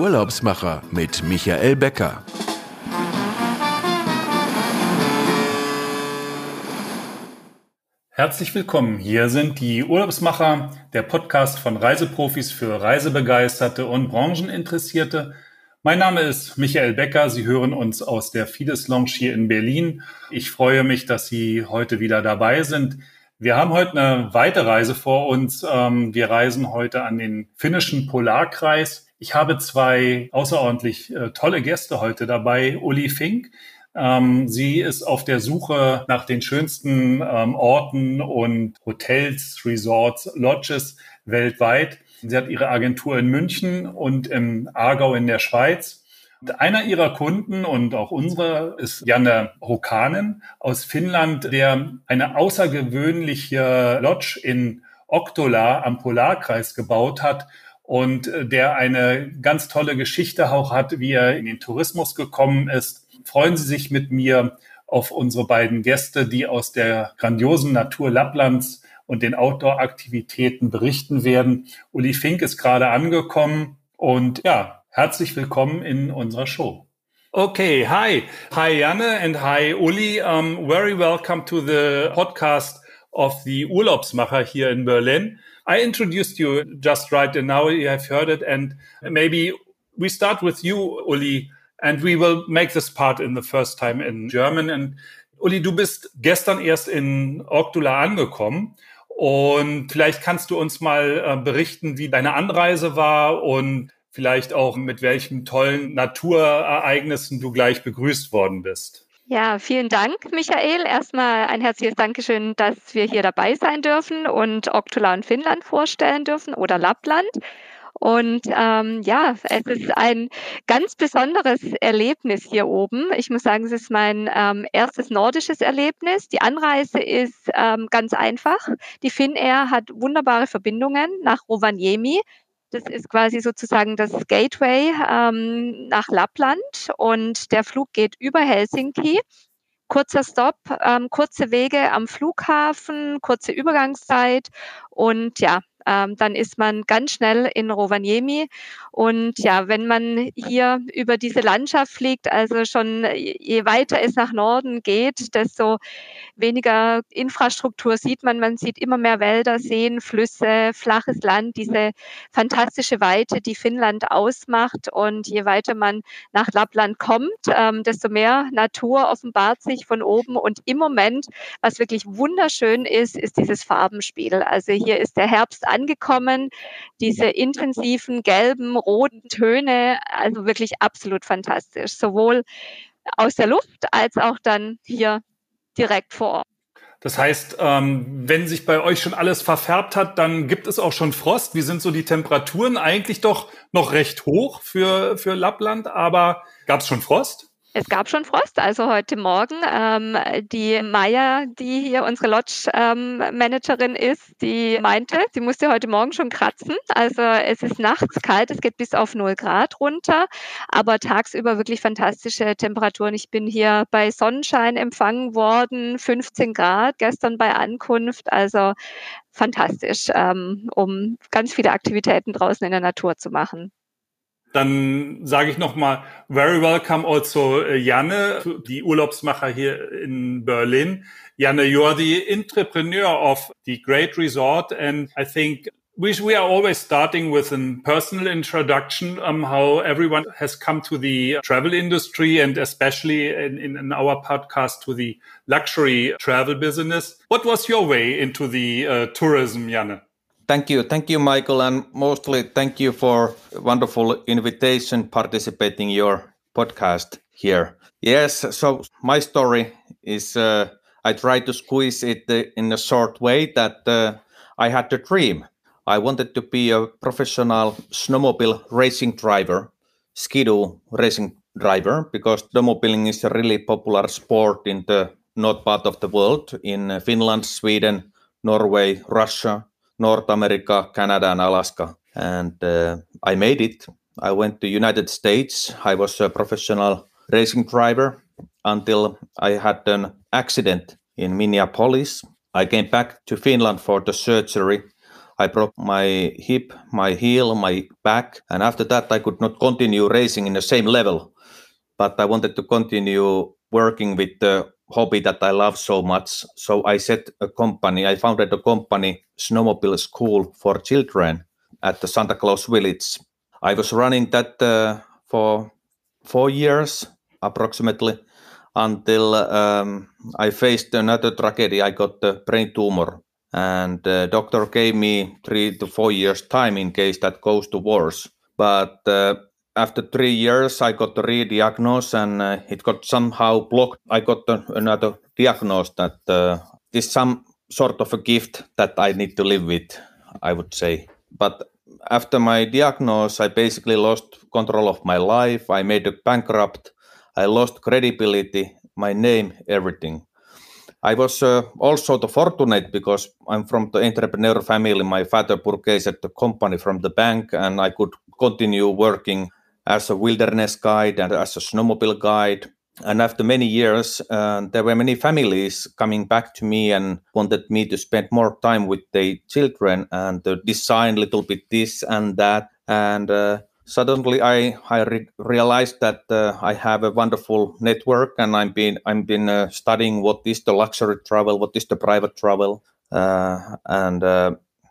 Urlaubsmacher mit Michael Becker. Herzlich willkommen. Hier sind die Urlaubsmacher, der Podcast von Reiseprofis für Reisebegeisterte und Brancheninteressierte. Mein Name ist Michael Becker. Sie hören uns aus der Fides Lounge hier in Berlin. Ich freue mich, dass Sie heute wieder dabei sind. Wir haben heute eine weite Reise vor uns. Ähm, wir reisen heute an den finnischen Polarkreis. Ich habe zwei außerordentlich äh, tolle Gäste heute dabei. Uli Fink. Ähm, sie ist auf der Suche nach den schönsten ähm, Orten und Hotels, Resorts, Lodges weltweit. Sie hat ihre Agentur in München und im Aargau in der Schweiz. Einer ihrer Kunden und auch unsere ist Janne Hokanen aus Finnland, der eine außergewöhnliche Lodge in Oktola am Polarkreis gebaut hat und äh, der eine ganz tolle Geschichte auch hat, wie er in den Tourismus gekommen ist. Freuen Sie sich mit mir auf unsere beiden Gäste, die aus der grandiosen Natur Lapplands und den Outdoor-Aktivitäten berichten werden. Uli Fink ist gerade angekommen und ja, Herzlich willkommen in unserer Show. Okay, hi. Hi Janne and hi Uli. Um, very welcome to the podcast of the Urlaubsmacher here in Berlin. I introduced you just right and now you have heard it and maybe we start with you, Uli, and we will make this part in the first time in German. And Uli, du bist gestern erst in Orktula angekommen und vielleicht kannst du uns mal äh, berichten, wie deine Anreise war und vielleicht auch mit welchen tollen Naturereignissen du gleich begrüßt worden bist. Ja, vielen Dank, Michael. Erstmal ein herzliches Dankeschön, dass wir hier dabei sein dürfen und Oktula und Finnland vorstellen dürfen oder Lappland. Und ähm, ja, es ist ein ganz besonderes Erlebnis hier oben. Ich muss sagen, es ist mein ähm, erstes nordisches Erlebnis. Die Anreise ist ähm, ganz einfach. Die Finnair hat wunderbare Verbindungen nach Rovaniemi. Das ist quasi sozusagen das Gateway ähm, nach Lappland und der Flug geht über Helsinki. Kurzer Stop, ähm, kurze Wege am Flughafen, kurze Übergangszeit und ja, ähm, dann ist man ganz schnell in Rovaniemi. Und ja, wenn man hier über diese Landschaft fliegt, also schon je weiter es nach Norden geht, desto weniger Infrastruktur sieht man. Man sieht immer mehr Wälder, Seen, Flüsse, flaches Land, diese fantastische Weite, die Finnland ausmacht. Und je weiter man nach Lappland kommt, ähm, desto mehr Natur offenbart sich von oben. Und im Moment, was wirklich wunderschön ist, ist dieses Farbenspiel. Also hier ist der Herbst angekommen. Diese intensiven gelben, roten Töne, also wirklich absolut fantastisch. Sowohl aus der Luft als auch dann hier direkt vor Ort. Das heißt, ähm, wenn sich bei euch schon alles verfärbt hat, dann gibt es auch schon Frost. Wie sind so die Temperaturen? Eigentlich doch noch recht hoch für, für Lappland, aber gab es schon Frost? Es gab schon Frost, also heute Morgen. Ähm, die Maya, die hier unsere Lodge-Managerin ähm, ist, die meinte, sie musste heute Morgen schon kratzen. Also es ist nachts kalt, es geht bis auf 0 Grad runter, aber tagsüber wirklich fantastische Temperaturen. Ich bin hier bei Sonnenschein empfangen worden, 15 Grad gestern bei Ankunft. Also fantastisch, ähm, um ganz viele Aktivitäten draußen in der Natur zu machen. Dann sage ich nochmal, very welcome also äh, Janne, die Urlaubsmacher hier in Berlin. Janne, you are the entrepreneur of the Great Resort and I think we, we are always starting with a personal introduction um, how everyone has come to the travel industry and especially in, in, in, our podcast to the luxury travel business. What was your way into the uh, tourism, Janne? Thank you. Thank you, Michael. And mostly thank you for wonderful invitation participating your podcast here. Yes. So my story is, uh, I try to squeeze it uh, in a short way that uh, I had a dream. I wanted to be a professional snowmobile racing driver, skidoo racing driver, because snowmobiling is a really popular sport in the north part of the world, in Finland, Sweden, Norway, Russia, North America, Canada, and Alaska. And uh, I made it. I went to United States. I was a professional racing driver until I had an accident in Minneapolis. I came back to Finland for the surgery. I broke my hip, my heel, my back, and after that I could not continue racing in the same level. But I wanted to continue working with the hobby that I love so much. So I set a company. I founded a company, Snowmobile School for Children, at the Santa Claus Village. I was running that uh, for four years approximately until um, I faced another tragedy. I got a brain tumor, and the doctor gave me three to four years time in case that goes to worse. But uh, after three years, I got the re-diagnosis, and uh, it got somehow blocked. I got another diagnosis that uh, is some sort of a gift that I need to live with. I would say, but after my diagnosis, I basically lost control of my life. I made a bankrupt. I lost credibility, my name, everything. I was uh, also the fortunate because I'm from the entrepreneur family. My father purchased the company from the bank, and I could continue working as a wilderness guide and as a snowmobile guide. And after many years, uh, there were many families coming back to me and wanted me to spend more time with their children and uh, design a little bit this and that. And uh, suddenly, I I re- realized that uh, I have a wonderful network, and I've been I've been uh, studying what is the luxury travel, what is the private travel, uh, and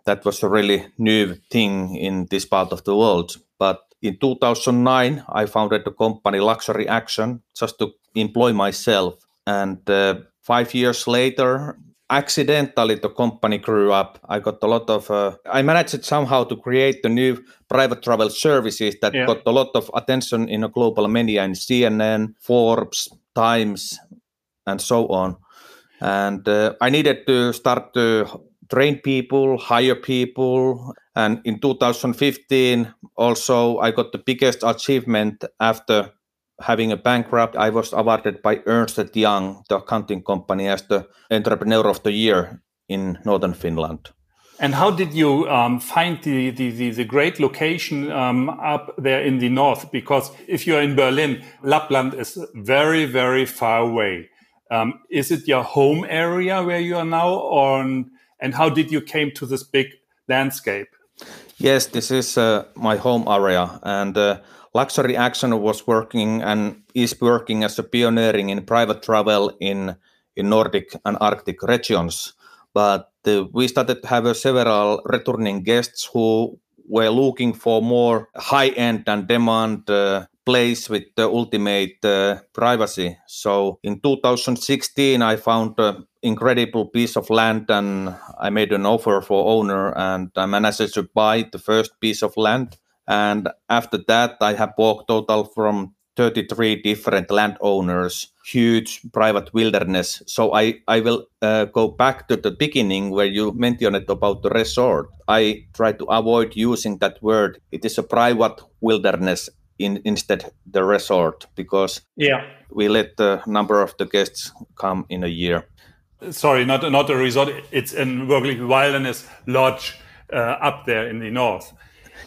that was a really new thing in this part of the world. But in 2009, I founded the company Luxury Action just to employ myself. And uh, five years later, accidentally the company grew up. I got a lot of, uh, I managed somehow to create the new private travel services that yeah. got a lot of attention in a global media in CNN, Forbes, Times, and so on. And uh, I needed to start to train people, hire people. And in 2015, also, I got the biggest achievement after having a bankrupt. I was awarded by Ernst Young, the accounting company, as the Entrepreneur of the Year in Northern Finland. And how did you um, find the, the, the, the, great location um, up there in the north? Because if you're in Berlin, Lapland is very, very far away. Um, is it your home area where you are now, or and how did you came to this big landscape? Yes, this is uh, my home area, and uh, Luxury Action was working and is working as a pioneering in private travel in in Nordic and Arctic regions. But uh, we started to have uh, several returning guests who were looking for more high end and demand uh, place with the ultimate uh, privacy. So in 2016, I found an incredible piece of land and I made an offer for owner and I managed to buy the first piece of land. And after that, I have walked total from 33 different landowners, huge private wilderness. So I, I will uh, go back to the beginning where you mentioned about the resort. I try to avoid using that word. It is a private wilderness in, instead the resort because yeah. we let the number of the guests come in a year. Sorry not not a resort. It's in wirklich wilderness lodge uh, up there in the north.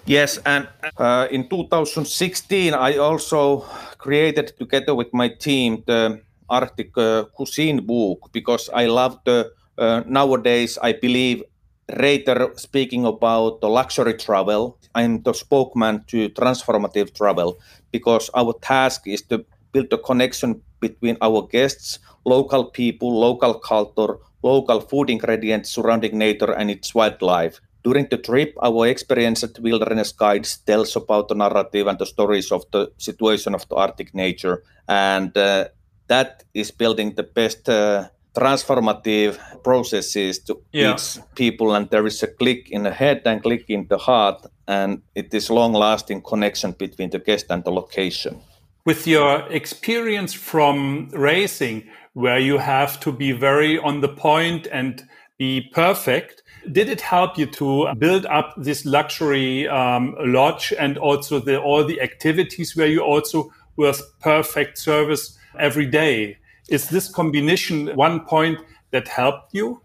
Yes and uh, in 2016 i also created together with my team the arctic uh, cuisine book because i love the uh, nowadays i believe Reiter speaking about the luxury travel. I'm the spokesman to transformative travel because our task is to build a connection between our guests, local people, local culture, local food ingredients surrounding nature and its wildlife. During the trip, our experienced wilderness guides tells about the narrative and the stories of the situation of the Arctic nature, and uh, that is building the best uh, transformative processes to yeah. each people and there is a click in the head and click in the heart and it is long lasting connection between the guest and the location with your experience from racing where you have to be very on the point and be perfect did it help you to build up this luxury um, lodge and also the, all the activities where you also with perfect service every day is this combination one point that helped you?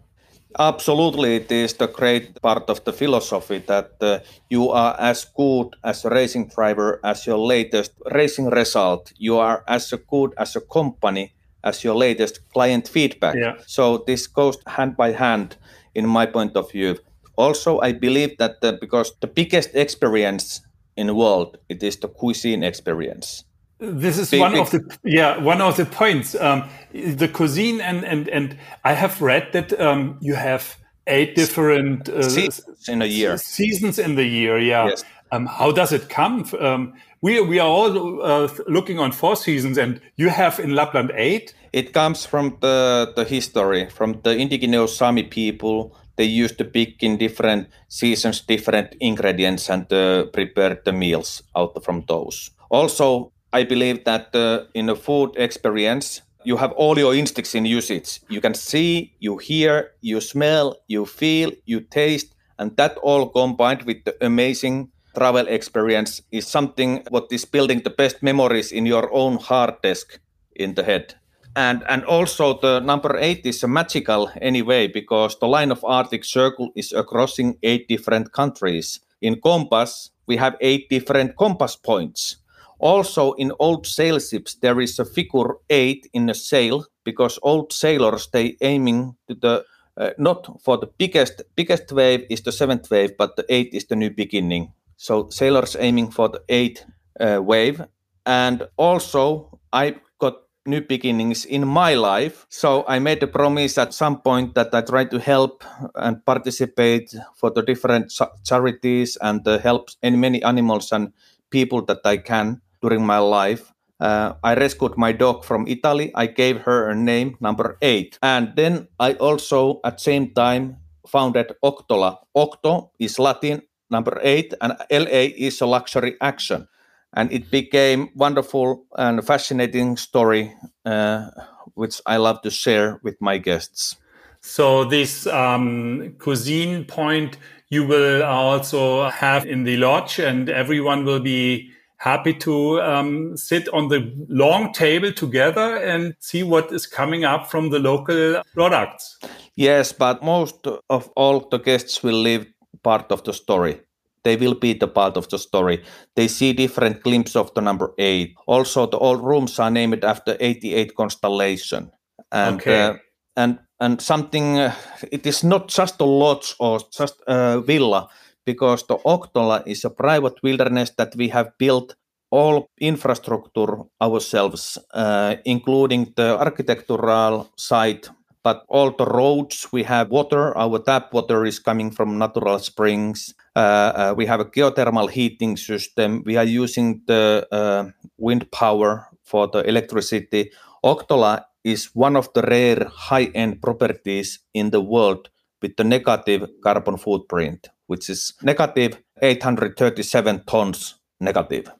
Absolutely, it is the great part of the philosophy that uh, you are as good as a racing driver as your latest racing result. You are as good as a company as your latest client feedback. Yeah. So this goes hand by hand, in my point of view. Also, I believe that the, because the biggest experience in the world, it is the cuisine experience. This is big, one big. of the yeah one of the points. Um, the cuisine and and and I have read that um, you have eight different uh, seasons in a year. Seasons in the year, yeah. Yes. Um, how does it come? Um, we we are all uh, looking on four seasons, and you have in Lapland eight. It comes from the the history from the indigenous Sami people. They used to pick in different seasons different ingredients and uh, prepare the meals out from those. Also, I believe that uh, in a food experience, you have all your instincts in usage. You can see, you hear, you smell, you feel, you taste, and that all combined with the amazing travel experience is something what is building the best memories in your own hard disk in the head. And, and also the number eight is magical anyway because the line of Arctic Circle is crossing eight different countries. In compass, we have eight different compass points. Also, in old sail ships, there is a figure eight in a sail because old sailors they aiming to the uh, not for the biggest biggest wave is the seventh wave, but the eight is the new beginning. So sailors aiming for the eighth uh, wave. And also, I got new beginnings in my life. So I made a promise at some point that I try to help and participate for the different charities and uh, help any many animals and people that I can during my life. Uh, I rescued my dog from Italy. I gave her a name, number eight. And then I also, at same time, founded Octola. Octo is Latin number eight, and LA is a luxury action. And it became wonderful and fascinating story, uh, which I love to share with my guests. So this um, cuisine point you will also have in the lodge, and everyone will be happy to um, sit on the long table together and see what is coming up from the local products. Yes, but most of all the guests will live part of the story. They will be the part of the story. They see different glimpses of the number eight. Also, the old rooms are named after 88 constellation. And, okay. Uh, and and something. Uh, it is not just a lodge or just a villa because the Octola is a private wilderness that we have built all infrastructure ourselves, uh, including the architectural site but all the roads we have water our tap water is coming from natural springs. Uh, uh, we have a geothermal heating system. We are using the uh, wind power for the electricity. Octola is one of the rare high-end properties in the world with the negative carbon footprint which is negative 837 tons negative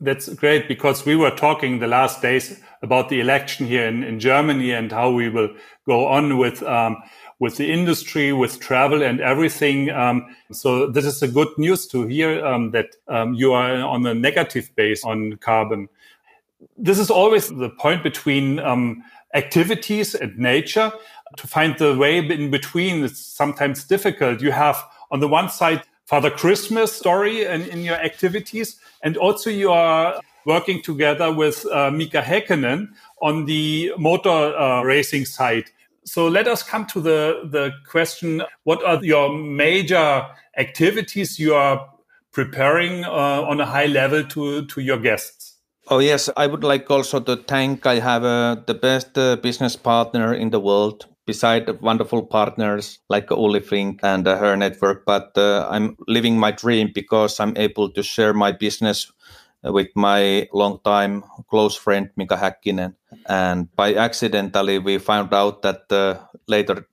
that's great because we were talking the last days about the election here in, in Germany and how we will go on with um, with the industry, with travel and everything. Um, so this is a good news to hear um, that um, you are on a negative base on carbon. This is always the point between um, activities and nature. To find the way in between, it's sometimes difficult. You have on the one side Father Christmas story in, in your activities, and also you are working together with uh, Mika Häkkinen on the motor uh, racing side. So let us come to the, the question what are your major activities you are preparing uh, on a high level to, to your guests? Oh, yes. I would like also to thank I have uh, the best uh, business partner in the world, beside wonderful partners like Uli Fink and uh, her network. But uh, I'm living my dream because I'm able to share my business with my long-time close friend Mika Häkkinen. And by accidentally, we found out that uh, later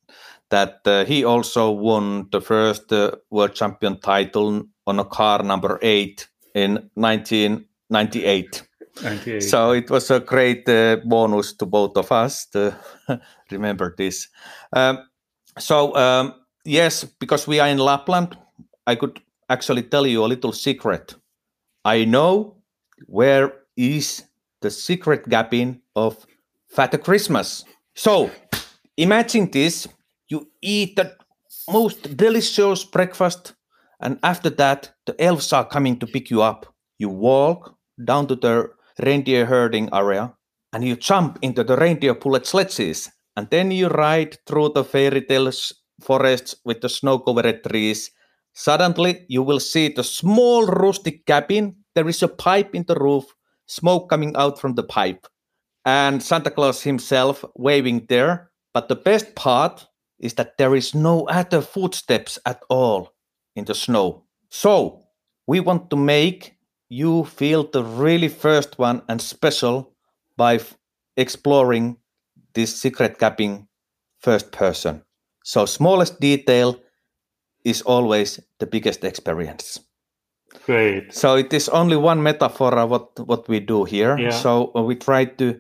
that uh, he also won the first uh, world champion title on a car number eight in 1998. 98. So it was a great uh, bonus to both of us to remember this. Um, so um, yes, because we are in Lapland, I could actually tell you a little secret. I know where is the secret gapping of Fat Christmas. So imagine this: you eat the most delicious breakfast, and after that, the elves are coming to pick you up. You walk down to the reindeer herding area and you jump into the reindeer pulled sledges and then you ride through the fairy tales forests with the snow covered trees. Suddenly, you will see the small rustic cabin. There is a pipe in the roof, smoke coming out from the pipe, and Santa Claus himself waving there. But the best part is that there is no other footsteps at all in the snow. So, we want to make you feel the really first one and special by f- exploring this secret cabin first person. So smallest detail is always the biggest experience. Great. So it is only one metaphor of what what we do here. Yeah. So uh, we try to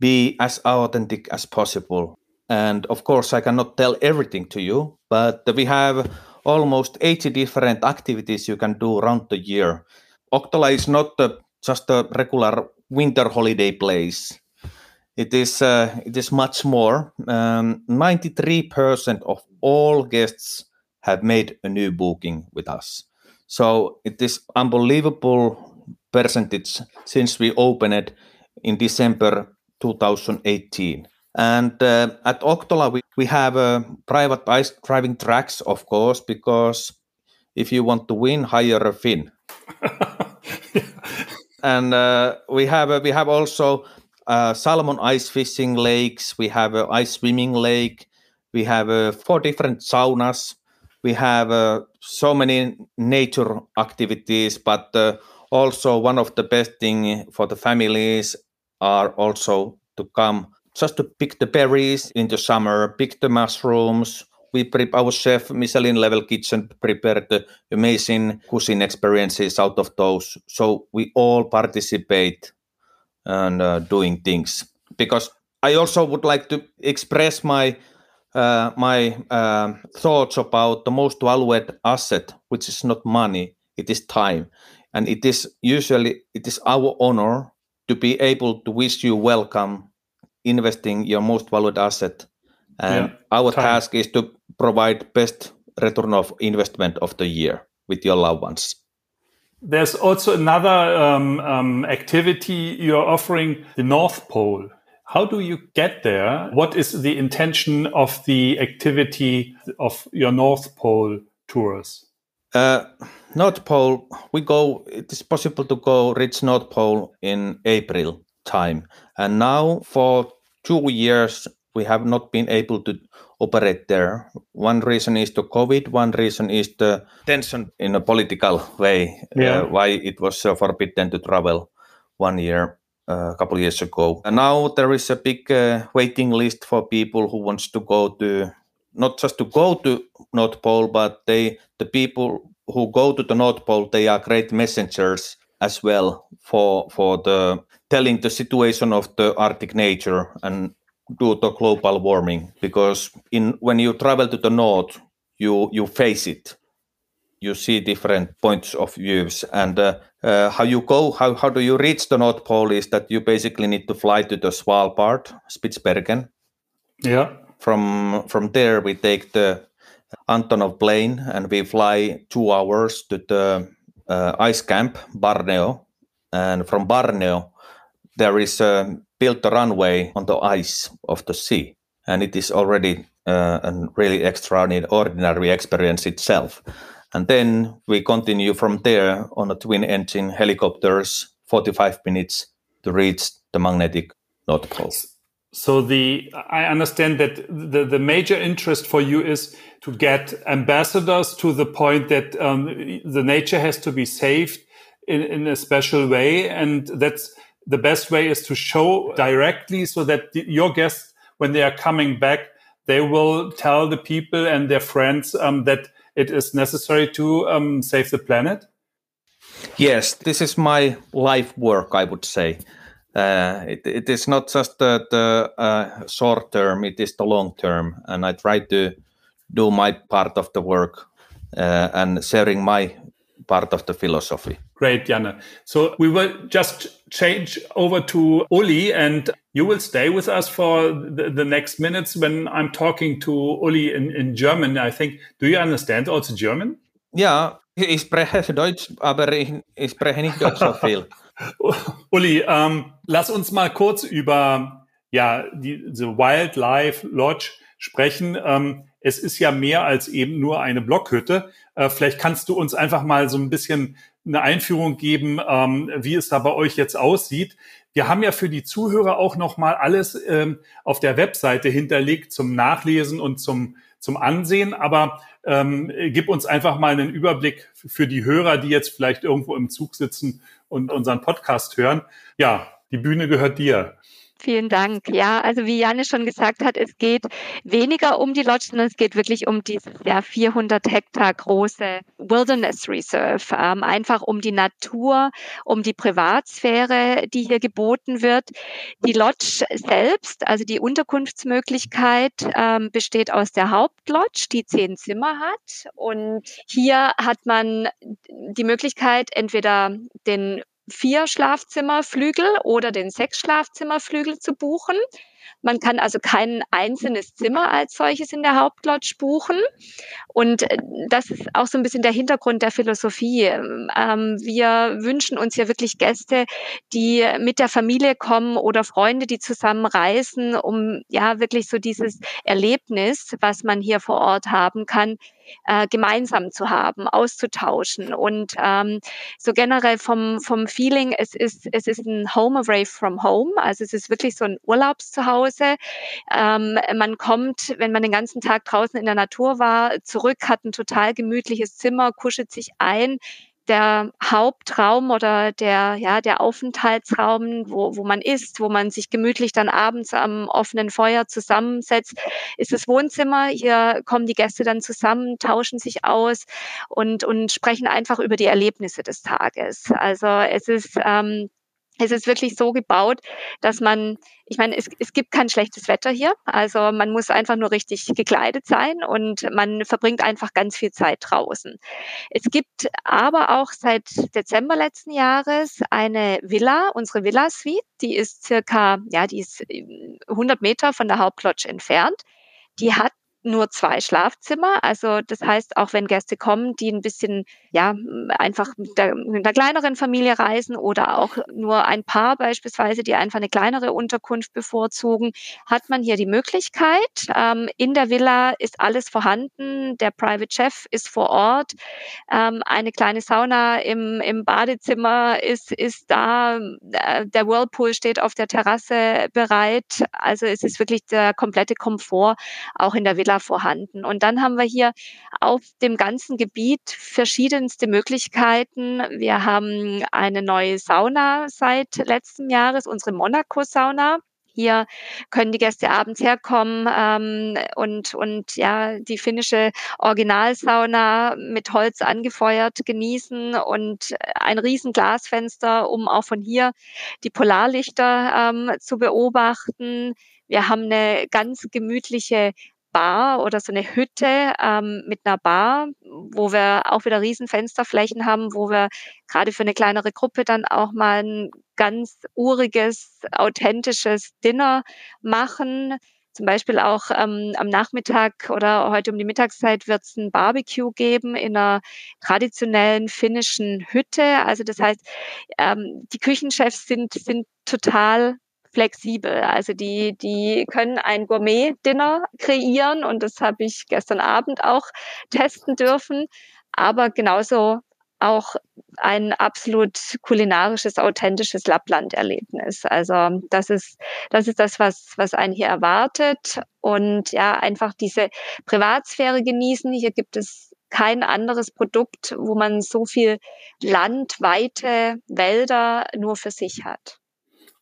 be as authentic as possible. And of course, I cannot tell everything to you, but we have almost 80 different activities you can do around the year. Octola is not uh, just a regular winter holiday place. It is uh, it is much more. Um, 93% of all guests have made a new booking with us. So it is unbelievable percentage since we opened in December 2018. And uh, at Octola, we, we have uh, privatized driving tracks, of course, because if you want to win, hire a Finn. and uh, we have uh, we have also uh, salmon ice fishing lakes. We have a ice swimming lake. We have uh, four different saunas. We have uh, so many nature activities, but uh, also one of the best thing for the families are also to come just to pick the berries in the summer, pick the mushrooms. We prep our chef Michelin level kitchen prepared amazing cuisine experiences out of those. So we all participate and uh, doing things because I also would like to express my uh, my uh, thoughts about the most valued asset, which is not money, it is time, and it is usually it is our honor to be able to wish you welcome investing your most valued asset and Yeah, our time. task is to provide best return of investment of the year with your loved ones There's also another um, um, activity you're offering, the North Pole. How do you get there? What is the intention of the activity of your North Pole tours? uh, north pole we go it is possible to go reach north pole in april time and now for two years we have not been able to operate there. One reason is the covid one reason is the tension. in a political way Yeah. uh, why it was uh, forbidden to travel one year uh, a couple of years ago. And now there is a big uh, waiting list for people who wants to go to not just to go to north pole but they the people who go to the north pole they are great messengers as well for for the telling the situation of the arctic nature and do to global warming because in when you travel to the north you you face it. You see different points of views and uh, uh, how you go how, how do you reach the north pole is that you basically need to fly to the svalbard spitsbergen. Yeah. from from there we take the Antonov plane and we fly two hours to the uh, ice camp Barneo, and from Barneo there is a built a runway on the ice of the sea, and it is already uh, a really extraordinary experience itself. And then we continue from there on a twin engine helicopters, 45 minutes to reach the magnetic North Pole. So the I understand that the, the major interest for you is to get ambassadors to the point that um, the nature has to be saved in, in a special way, and that's the best way is to show directly so that the, your guests, when they are coming back, they will tell the people and their friends um, that it is necessary to um, save the planet. Yes, this is my life work, I would say. Uh, it, it is not just the, the uh, short term, it is the long term. And I try to do my part of the work uh, and sharing my part of the philosophy. Great, Janne. So we will just change over to Uli and you will stay with us for the, the next minutes when I'm talking to Uli in, in German. I think, do you understand also German? Ja, ich spreche Deutsch, aber ich, ich spreche nicht Deutsch so viel. Uli, ähm, lass uns mal kurz über ja, die, Wildlife Lodge sprechen. Ähm, es ist ja mehr als eben nur eine Blockhütte. Äh, vielleicht kannst du uns einfach mal so ein bisschen eine Einführung geben, ähm, wie es da bei euch jetzt aussieht. Wir haben ja für die Zuhörer auch noch mal alles ähm, auf der Webseite hinterlegt zum Nachlesen und zum zum Ansehen. Aber ähm, gib uns einfach mal einen Überblick für die Hörer, die jetzt vielleicht irgendwo im Zug sitzen und unseren Podcast hören. Ja, die Bühne gehört dir. Vielen Dank. Ja, also wie Janne schon gesagt hat, es geht weniger um die Lodge, sondern es geht wirklich um dieses ja, 400 Hektar große Wilderness Reserve. Ähm, einfach um die Natur, um die Privatsphäre, die hier geboten wird. Die Lodge selbst, also die Unterkunftsmöglichkeit, ähm, besteht aus der Hauptlodge, die zehn Zimmer hat. Und hier hat man die Möglichkeit, entweder den vier Schlafzimmerflügel oder den sechs Schlafzimmerflügel zu buchen. Man kann also kein einzelnes Zimmer als solches in der Hauptlodge buchen. Und äh, das ist auch so ein bisschen der Hintergrund der Philosophie. Ähm, wir wünschen uns ja wirklich Gäste, die mit der Familie kommen oder Freunde, die zusammen reisen, um ja wirklich so dieses Erlebnis, was man hier vor Ort haben kann, äh, gemeinsam zu haben, auszutauschen. Und ähm, so generell vom, vom Feeling, es ist, es ist ein Home away from home. Also es ist wirklich so ein Urlaubszuhause. Ähm, man kommt, wenn man den ganzen Tag draußen in der Natur war, zurück, hat ein total gemütliches Zimmer, kuschelt sich ein, der Hauptraum oder der, ja, der Aufenthaltsraum, wo, wo man isst, wo man sich gemütlich dann abends am offenen Feuer zusammensetzt, ist das Wohnzimmer. Hier kommen die Gäste dann zusammen, tauschen sich aus und, und sprechen einfach über die Erlebnisse des Tages. Also es ist, ähm, es ist wirklich so gebaut, dass man, ich meine, es, es gibt kein schlechtes Wetter hier. Also man muss einfach nur richtig gekleidet sein und man verbringt einfach ganz viel Zeit draußen. Es gibt aber auch seit Dezember letzten Jahres eine Villa, unsere Villa Suite, die ist circa, ja, die ist 100 Meter von der Hauptlodge entfernt. Die hat nur zwei Schlafzimmer. Also das heißt, auch wenn Gäste kommen, die ein bisschen, ja, einfach mit, der, mit einer kleineren Familie reisen oder auch nur ein Paar beispielsweise, die einfach eine kleinere Unterkunft bevorzugen, hat man hier die Möglichkeit. Ähm, in der Villa ist alles vorhanden. Der Private Chef ist vor Ort. Ähm, eine kleine Sauna im, im Badezimmer ist, ist da. Äh, der Whirlpool steht auf der Terrasse bereit. Also es ist wirklich der komplette Komfort auch in der Villa Entwickler vorhanden. Und dann haben wir hier auf dem ganzen Gebiet verschiedenste Möglichkeiten. Wir haben eine neue Sauna seit letztem Jahres, unsere Monaco-Sauna. Hier können die Gäste abends herkommen ähm, und, und ja, die finnische Originalsauna mit Holz angefeuert genießen und ein riesen Glasfenster, um auch von hier die Polarlichter ähm, zu beobachten. Wir haben eine ganz gemütliche Bar oder so eine Hütte ähm, mit einer Bar, wo wir auch wieder Riesenfensterflächen haben, wo wir gerade für eine kleinere Gruppe dann auch mal ein ganz uriges, authentisches Dinner machen. Zum Beispiel auch ähm, am Nachmittag oder heute um die Mittagszeit wird es ein Barbecue geben in einer traditionellen finnischen Hütte. Also das heißt, ähm, die Küchenchefs sind, sind total flexibel. Also die, die können ein Gourmet-Dinner kreieren und das habe ich gestern Abend auch testen dürfen. Aber genauso auch ein absolut kulinarisches, authentisches Lappland-Erlebnis. Also das ist, das ist das, was, was einen hier erwartet. Und ja, einfach diese Privatsphäre genießen. Hier gibt es kein anderes Produkt, wo man so viel Land, Weite, Wälder nur für sich hat.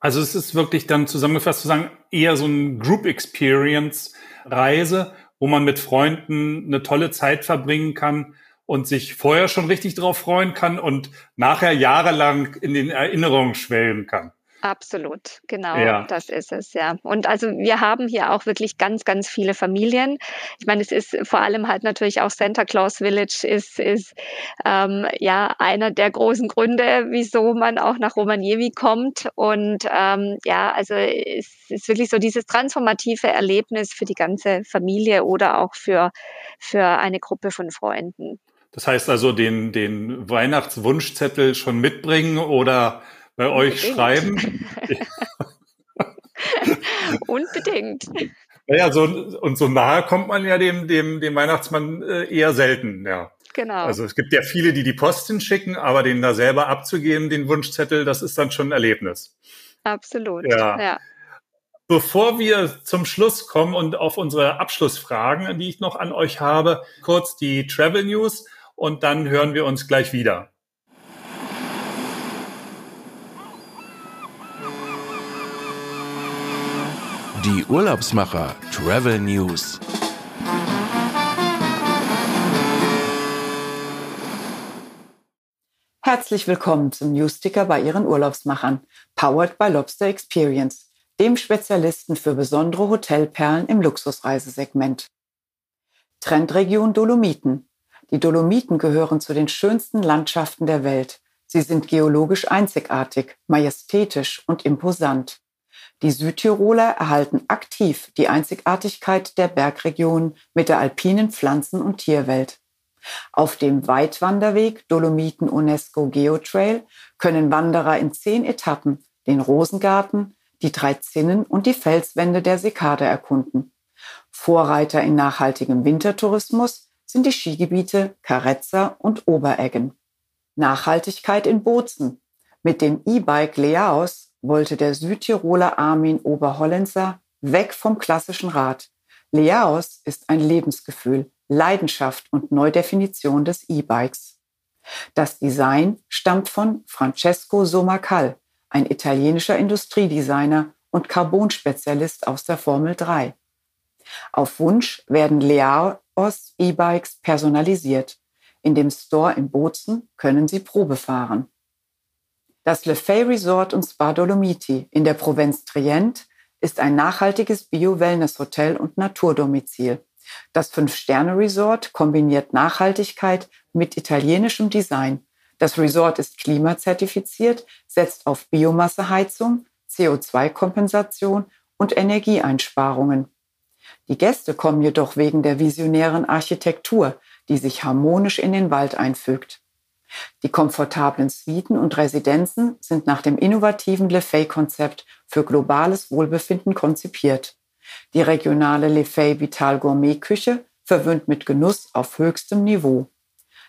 Also es ist wirklich dann zusammengefasst zu sagen, eher so ein Group Experience Reise, wo man mit Freunden eine tolle Zeit verbringen kann und sich vorher schon richtig drauf freuen kann und nachher jahrelang in den Erinnerungen schwelgen kann. Absolut, genau, ja. das ist es, ja. Und also wir haben hier auch wirklich ganz, ganz viele Familien. Ich meine, es ist vor allem halt natürlich auch Santa Claus Village ist, ist ähm, ja einer der großen Gründe, wieso man auch nach Romaniewi kommt. Und ähm, ja, also es ist wirklich so dieses transformative Erlebnis für die ganze Familie oder auch für, für eine Gruppe von Freunden. Das heißt also, den, den Weihnachtswunschzettel schon mitbringen oder bei euch schreiben. Unbedingt. Naja, so, und so nahe kommt man ja dem, dem, dem Weihnachtsmann äh, eher selten, ja. Genau. Also es gibt ja viele, die die Post hinschicken, aber den da selber abzugeben, den Wunschzettel, das ist dann schon ein Erlebnis. Absolut. Ja. ja. Bevor wir zum Schluss kommen und auf unsere Abschlussfragen, die ich noch an euch habe, kurz die Travel News und dann hören wir uns gleich wieder. Die Urlaubsmacher Travel News. Herzlich willkommen zum Newsticker bei Ihren Urlaubsmachern, powered by Lobster Experience, dem Spezialisten für besondere Hotelperlen im Luxusreisesegment. Trendregion Dolomiten. Die Dolomiten gehören zu den schönsten Landschaften der Welt. Sie sind geologisch einzigartig, majestätisch und imposant. Die Südtiroler erhalten aktiv die Einzigartigkeit der Bergregion mit der alpinen Pflanzen- und Tierwelt. Auf dem Weitwanderweg Dolomiten UNESCO Geotrail können Wanderer in zehn Etappen den Rosengarten, die drei Zinnen und die Felswände der Sekade erkunden. Vorreiter in nachhaltigem Wintertourismus sind die Skigebiete Carezza und Obereggen. Nachhaltigkeit in Bozen. Mit dem E-Bike Leaos wollte der Südtiroler Armin Oberhollenser weg vom klassischen Rad. Leaos ist ein Lebensgefühl, Leidenschaft und Neudefinition des E-Bikes. Das Design stammt von Francesco Somacal, ein italienischer Industriedesigner und Carbon-Spezialist aus der Formel 3. Auf Wunsch werden Leaos E-Bikes personalisiert. In dem Store in Bozen können Sie Probe fahren. Das Le Fay Resort und Spa Dolomiti in der Provinz Trient ist ein nachhaltiges Bio-Wellness-Hotel und Naturdomizil. Das Fünf-Sterne-Resort kombiniert Nachhaltigkeit mit italienischem Design. Das Resort ist klimazertifiziert, setzt auf Biomasseheizung, CO2-Kompensation und Energieeinsparungen. Die Gäste kommen jedoch wegen der visionären Architektur, die sich harmonisch in den Wald einfügt. Die komfortablen Suiten und Residenzen sind nach dem innovativen Le Fay-Konzept für globales Wohlbefinden konzipiert. Die regionale Le Fay Vital Gourmet Küche verwöhnt mit Genuss auf höchstem Niveau.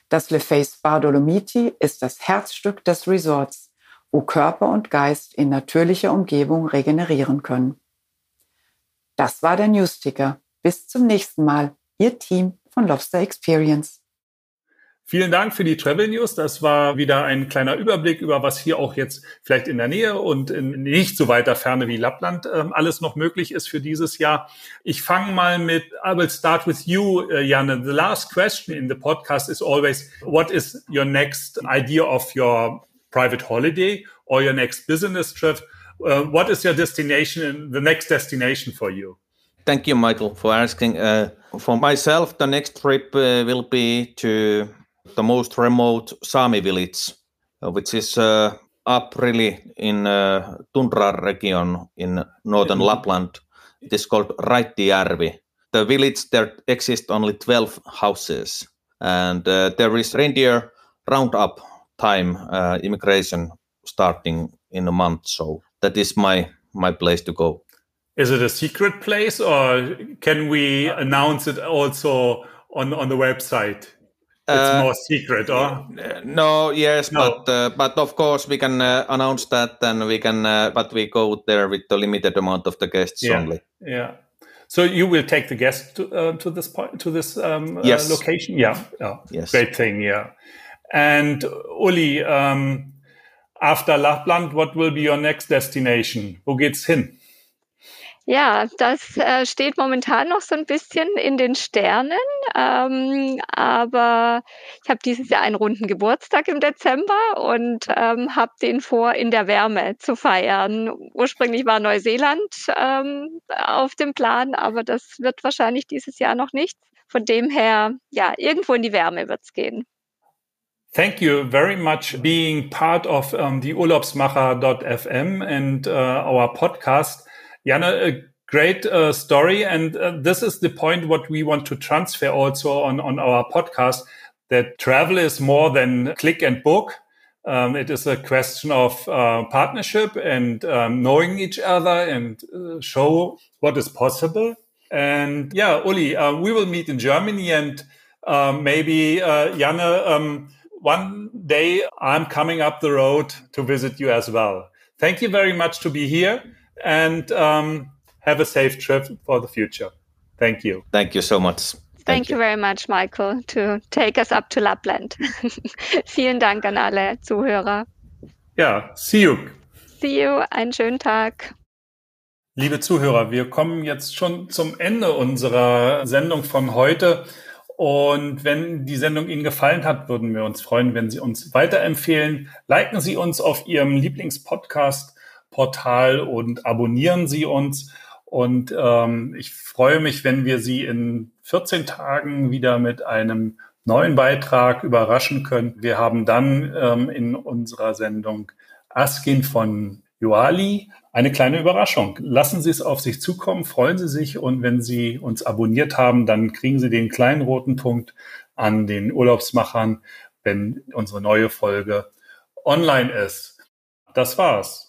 Das Le Fay Spa Dolomiti ist das Herzstück des Resorts, wo Körper und Geist in natürlicher Umgebung regenerieren können. Das war der Newsticker. Bis zum nächsten Mal. Ihr Team von Lobster Experience. Vielen Dank für die Travel News. Das war wieder ein kleiner Überblick über was hier auch jetzt vielleicht in der Nähe und in nicht so weiter Ferne wie Lappland äh, alles noch möglich ist für dieses Jahr. Ich fange mal mit, I will start with you, uh, Janne. The last question in the podcast is always, what is your next idea of your private holiday or your next business trip? Uh, what is your destination, the next destination for you? Thank you, Michael, for asking. Uh, for myself, the next trip uh, will be to the most remote Sami village, uh, which is uh, up really in uh, tundra region in northern Lapland. It is called Raittijärvi. The village there exists only 12 houses, and uh, there is reindeer roundup time uh, immigration starting in a month. So that is my my place to go. Is it a secret place, or can we announce it also on on the website? It's uh, more secret, or no? Yes, no. but uh, but of course we can uh, announce that, and we can, uh, but we go there with the limited amount of the guests yeah. only. Yeah. So you will take the guests to, uh, to this point to this um, yes. location? Yeah. yeah. Yes. Great thing. Yeah. And Uli, um, after Lapland, what will be your next destination? Wo geht's hin? Ja, das äh, steht momentan noch so ein bisschen in den Sternen, ähm, aber ich habe dieses Jahr einen runden Geburtstag im Dezember und ähm, habe den vor, in der Wärme zu feiern. Ursprünglich war Neuseeland ähm, auf dem Plan, aber das wird wahrscheinlich dieses Jahr noch nicht. Von dem her, ja, irgendwo in die Wärme wird's gehen. Thank you very much being part of um, the Urlaubsmacher.fm and uh, our podcast. Jana, a great uh, story. And uh, this is the point what we want to transfer also on, on our podcast, that travel is more than click and book. Um, it is a question of uh, partnership and um, knowing each other and uh, show what is possible. And yeah, Uli, uh, we will meet in Germany and uh, maybe uh, Janne, um, one day I'm coming up the road to visit you as well. Thank you very much to be here and um, have a safe trip for the future. Thank you. Thank you so much. Thank, Thank you. you very much, Michael, to take us up to Lapland. Vielen Dank an alle Zuhörer. Ja, see you. See you. Einen schönen Tag. Liebe Zuhörer, wir kommen jetzt schon zum Ende unserer Sendung von heute. Und wenn die Sendung Ihnen gefallen hat, würden wir uns freuen, wenn Sie uns weiterempfehlen. Liken Sie uns auf Ihrem Lieblingspodcast-Portal und abonnieren Sie uns. Und ähm, ich freue mich, wenn wir Sie in 14 Tagen wieder mit einem neuen Beitrag überraschen können. Wir haben dann ähm, in unserer Sendung Askin von Joali eine kleine Überraschung. Lassen Sie es auf sich zukommen, freuen Sie sich und wenn Sie uns abonniert haben, dann kriegen Sie den kleinen roten Punkt an den Urlaubsmachern, wenn unsere neue Folge online ist. Das war's.